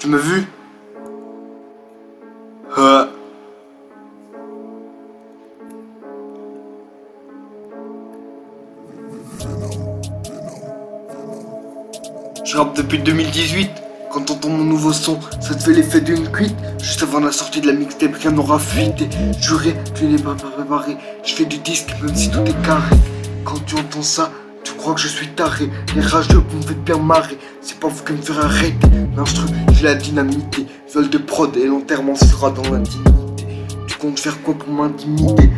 Tu m'as vu? Euh. Je rappe depuis 2018. Quand t'entends mon nouveau son, ça te fait l'effet d'une cuite. Juste avant la sortie de la mixtape, rien n'aura fuité. Juré, tu n'es pas préparé. Je fais du disque même si tout est carré. Quand tu entends ça, tu crois que je suis taré. Les rageux, vous me faites bien marrer. C'est pas vous qui me faire arrêter. L'instru, j'ai la dynamité. Vol de prod et l'enterrement se fera dans l'intimité. Tu comptes faire quoi pour m'intimider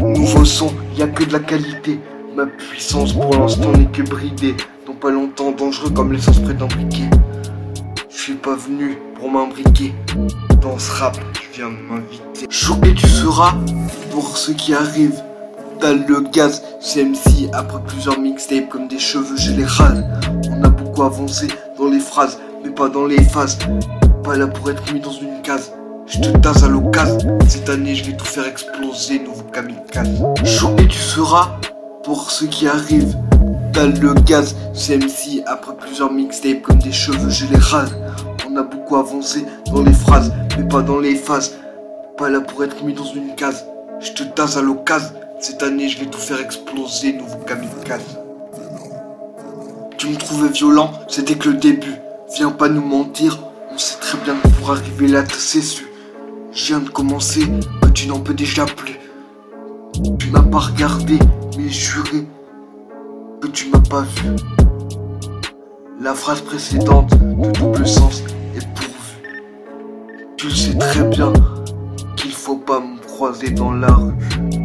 Nouveau son, y a que de la qualité. Ma puissance pour l'instant n'est que bridée. Dans pas longtemps, dangereux comme l'essence près d'imbriquer. Je suis pas venu pour m'imbriquer dans ce rap, je viens de m'inviter. Choqué tu seras pour ceux qui arrivent. T'as le gaz, MC après plusieurs mixtapes comme des cheveux, je les rase. Beaucoup avancé dans les phrases, mais pas dans les phases. Pas là pour être mis dans une case. Je te tasse à l'occasion. Cette année, je vais tout faire exploser, nouveau kamikaze. Choqué tu seras pour ceux qui arrivent. T'as le gaz, MC après plusieurs mixtapes comme des cheveux, je les rase. On a beaucoup avancé dans les phrases, mais pas dans les phases. Pas là pour être mis dans une case. Je te tasse à l'occasion. Cette année, je vais tout faire exploser, nouveau kamikaze. Tu me trouvais violent, c'était que le début. Viens pas nous mentir, on sait très bien que pour arriver là, c'est su. Je viens de commencer, que tu n'en peux déjà plus. Tu m'as pas regardé, mais juré que tu m'as pas vu. La phrase précédente de double sens est pourvue. Tu sais très bien qu'il faut pas me croiser dans la rue.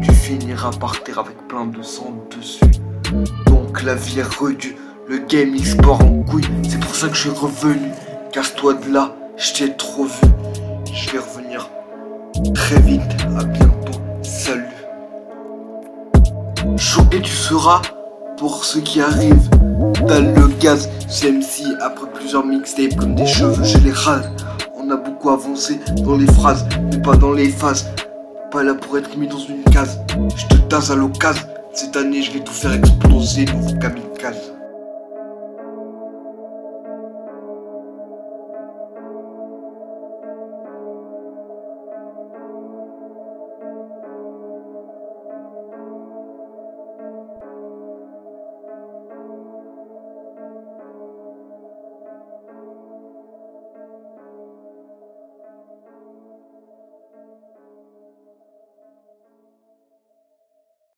Tu finiras par terre avec plein de sang dessus. Donc la vie est rudue, le game e-sport en couille. C'est pour ça que je suis revenu. Casse-toi de là, je t'ai trop vu. Je vais revenir très vite. À bientôt. Salut. Choqué tu seras pour ceux qui arrivent. T'as le gaz, MC après plusieurs mixtapes comme des cheveux, je les rase. On a beaucoup avancé dans les phrases, mais pas dans les phases. Pas là pour être mis dans une case. Je te tasse à l'occasion. Cette année, je vais tout faire exploser, nouveau kamikaze.